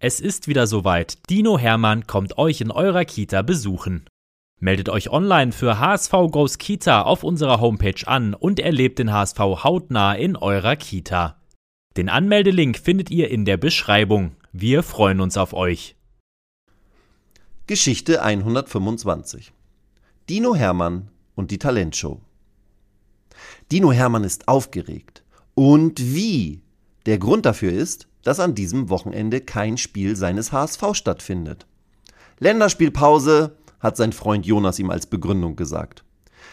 Es ist wieder soweit. Dino Hermann kommt euch in eurer Kita besuchen. Meldet euch online für HSV Goes Kita auf unserer Homepage an und erlebt den HSV hautnah in eurer Kita. Den Anmeldelink findet ihr in der Beschreibung. Wir freuen uns auf euch. Geschichte 125 Dino Hermann und die Talentshow. Dino Hermann ist aufgeregt. Und wie? Der Grund dafür ist, dass an diesem Wochenende kein Spiel seines HSV stattfindet. Länderspielpause, hat sein Freund Jonas ihm als Begründung gesagt.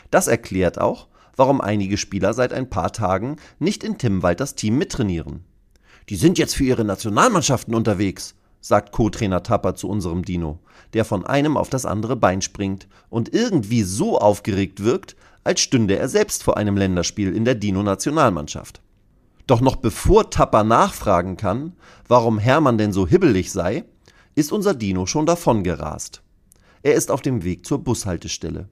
Das erklärt auch, warum einige Spieler seit ein paar Tagen nicht in Tim Walters Team mittrainieren. Die sind jetzt für ihre Nationalmannschaften unterwegs, sagt Co-Trainer Tapper zu unserem Dino, der von einem auf das andere Bein springt und irgendwie so aufgeregt wirkt, als stünde er selbst vor einem Länderspiel in der Dino-Nationalmannschaft. Doch noch bevor Tapper nachfragen kann, warum Hermann denn so hibbelig sei, ist unser Dino schon davongerast. Er ist auf dem Weg zur Bushaltestelle,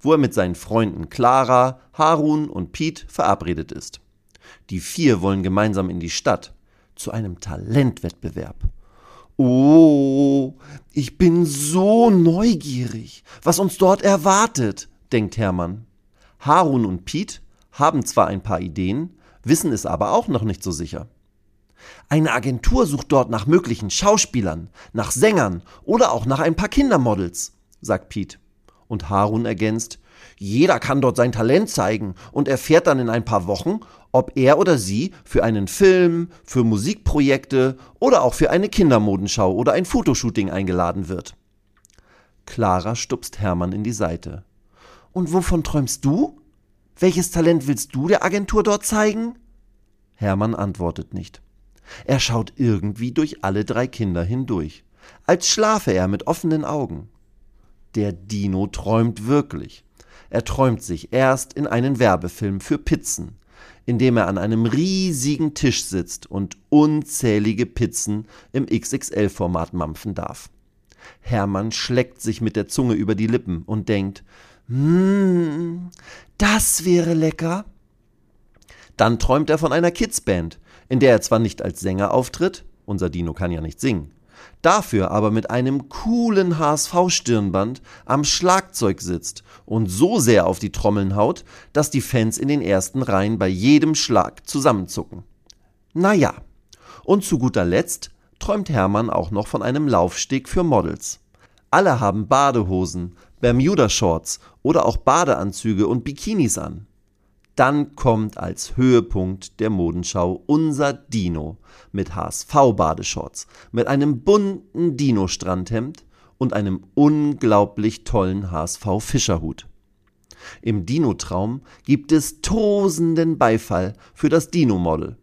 wo er mit seinen Freunden Clara, Harun und Pete verabredet ist. Die vier wollen gemeinsam in die Stadt zu einem Talentwettbewerb. Oh, ich bin so neugierig, was uns dort erwartet, denkt Hermann. Harun und Pete haben zwar ein paar Ideen, wissen es aber auch noch nicht so sicher. Eine Agentur sucht dort nach möglichen Schauspielern, nach Sängern oder auch nach ein paar Kindermodels, sagt Pete. Und Harun ergänzt, jeder kann dort sein Talent zeigen und erfährt dann in ein paar Wochen, ob er oder sie für einen Film, für Musikprojekte oder auch für eine Kindermodenschau oder ein Fotoshooting eingeladen wird. Clara stupst Hermann in die Seite. Und wovon träumst du? Welches Talent willst du der Agentur dort zeigen? Hermann antwortet nicht. Er schaut irgendwie durch alle drei Kinder hindurch, als schlafe er mit offenen Augen. Der Dino träumt wirklich. Er träumt sich erst in einen Werbefilm für Pizzen, in dem er an einem riesigen Tisch sitzt und unzählige Pizzen im XXL-Format mampfen darf. Hermann schleckt sich mit der Zunge über die Lippen und denkt, hm, das wäre lecker. Dann träumt er von einer Kidsband, in der er zwar nicht als Sänger auftritt, unser Dino kann ja nicht singen, dafür aber mit einem coolen HSV-Stirnband am Schlagzeug sitzt und so sehr auf die Trommeln haut, dass die Fans in den ersten Reihen bei jedem Schlag zusammenzucken. Naja, und zu guter Letzt träumt Hermann auch noch von einem Laufsteg für Models. Alle haben Badehosen, Bermuda-Shorts oder auch Badeanzüge und Bikinis an. Dann kommt als Höhepunkt der Modenschau unser Dino mit HSV-Badeshorts, mit einem bunten Dino-Strandhemd und einem unglaublich tollen HSV-Fischerhut. Im Dino-Traum gibt es tosenden Beifall für das Dino-Model.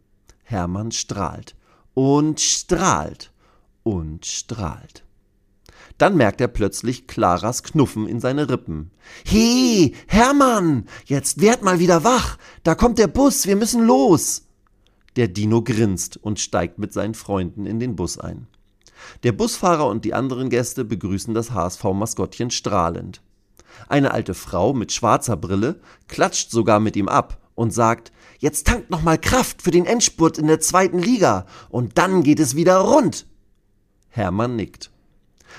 Hermann strahlt und strahlt und strahlt. Dann merkt er plötzlich Claras Knuffen in seine Rippen. He, Hermann, jetzt werd mal wieder wach. Da kommt der Bus, wir müssen los. Der Dino grinst und steigt mit seinen Freunden in den Bus ein. Der Busfahrer und die anderen Gäste begrüßen das HSV-Maskottchen strahlend. Eine alte Frau mit schwarzer Brille klatscht sogar mit ihm ab und sagt, jetzt tankt noch mal Kraft für den Endspurt in der zweiten Liga und dann geht es wieder rund. Hermann nickt.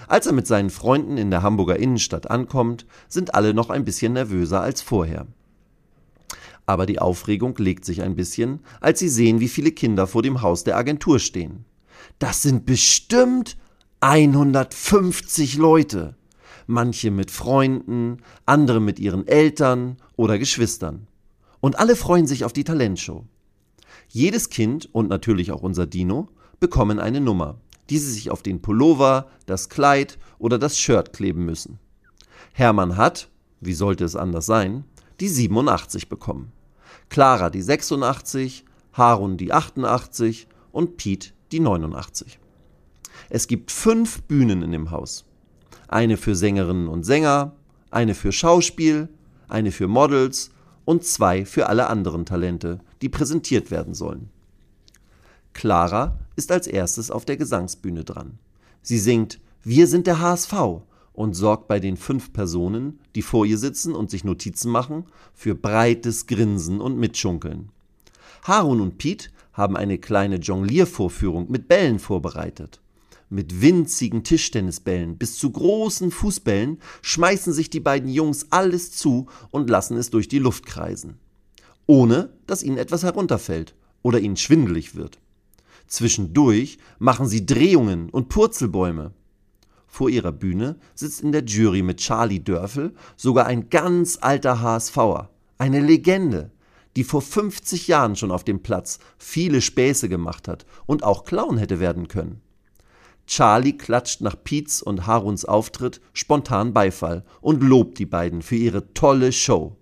Als er mit seinen Freunden in der Hamburger Innenstadt ankommt, sind alle noch ein bisschen nervöser als vorher. Aber die Aufregung legt sich ein bisschen, als sie sehen, wie viele Kinder vor dem Haus der Agentur stehen. Das sind bestimmt 150 Leute. Manche mit Freunden, andere mit ihren Eltern oder Geschwistern. Und alle freuen sich auf die Talentshow. Jedes Kind und natürlich auch unser Dino bekommen eine Nummer die sie sich auf den Pullover, das Kleid oder das Shirt kleben müssen. Hermann hat, wie sollte es anders sein, die 87 bekommen. Clara die 86, Harun die 88 und Pete die 89. Es gibt fünf Bühnen in dem Haus. eine für Sängerinnen und Sänger, eine für Schauspiel, eine für Models und zwei für alle anderen Talente, die präsentiert werden sollen. Clara ist als erstes auf der Gesangsbühne dran. Sie singt Wir sind der HSV und sorgt bei den fünf Personen, die vor ihr sitzen und sich Notizen machen, für breites Grinsen und Mitschunkeln. Harun und Pete haben eine kleine Jongliervorführung mit Bällen vorbereitet. Mit winzigen Tischtennisbällen bis zu großen Fußbällen schmeißen sich die beiden Jungs alles zu und lassen es durch die Luft kreisen. Ohne dass ihnen etwas herunterfällt oder ihnen schwindelig wird. Zwischendurch machen sie Drehungen und Purzelbäume. Vor ihrer Bühne sitzt in der Jury mit Charlie Dörfel sogar ein ganz alter HSVer, eine Legende, die vor 50 Jahren schon auf dem Platz viele Späße gemacht hat und auch Clown hätte werden können. Charlie klatscht nach Piets und Haruns Auftritt spontan Beifall und lobt die beiden für ihre tolle Show.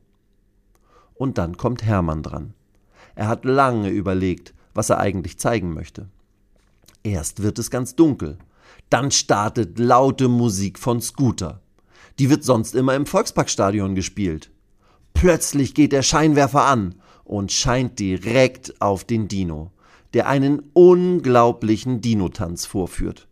Und dann kommt Hermann dran. Er hat lange überlegt, was er eigentlich zeigen möchte. Erst wird es ganz dunkel. Dann startet laute Musik von Scooter. Die wird sonst immer im Volksparkstadion gespielt. Plötzlich geht der Scheinwerfer an und scheint direkt auf den Dino, der einen unglaublichen Dino-Tanz vorführt.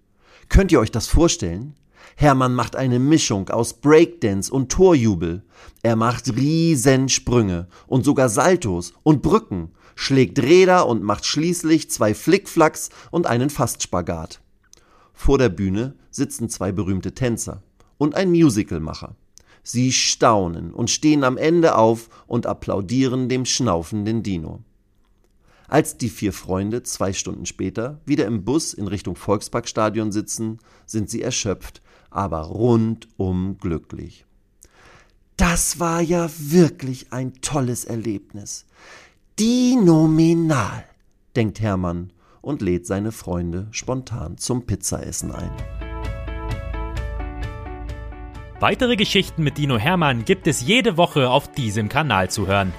Könnt ihr euch das vorstellen? Hermann macht eine Mischung aus Breakdance und Torjubel. Er macht Riesensprünge und sogar Saltos und Brücken, schlägt Räder und macht schließlich zwei Flickflacks und einen Fastspagat. Vor der Bühne sitzen zwei berühmte Tänzer und ein Musicalmacher. Sie staunen und stehen am Ende auf und applaudieren dem schnaufenden Dino. Als die vier Freunde zwei Stunden später wieder im Bus in Richtung Volksparkstadion sitzen, sind sie erschöpft, aber rundum glücklich. Das war ja wirklich ein tolles Erlebnis. Dinominal, denkt Hermann und lädt seine Freunde spontan zum Pizzaessen ein. Weitere Geschichten mit Dino Hermann gibt es jede Woche auf diesem Kanal zu hören.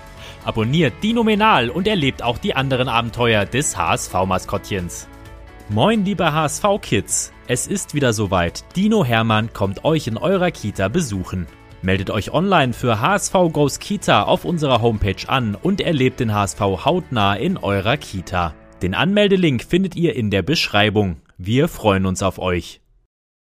Abonniert Dinominal und erlebt auch die anderen Abenteuer des HSV-Maskottchens. Moin, liebe HSV-Kids! Es ist wieder soweit. Dino Hermann kommt euch in eurer Kita besuchen. Meldet euch online für HSV Goes Kita auf unserer Homepage an und erlebt den HSV hautnah in eurer Kita. Den Anmeldelink findet ihr in der Beschreibung. Wir freuen uns auf euch.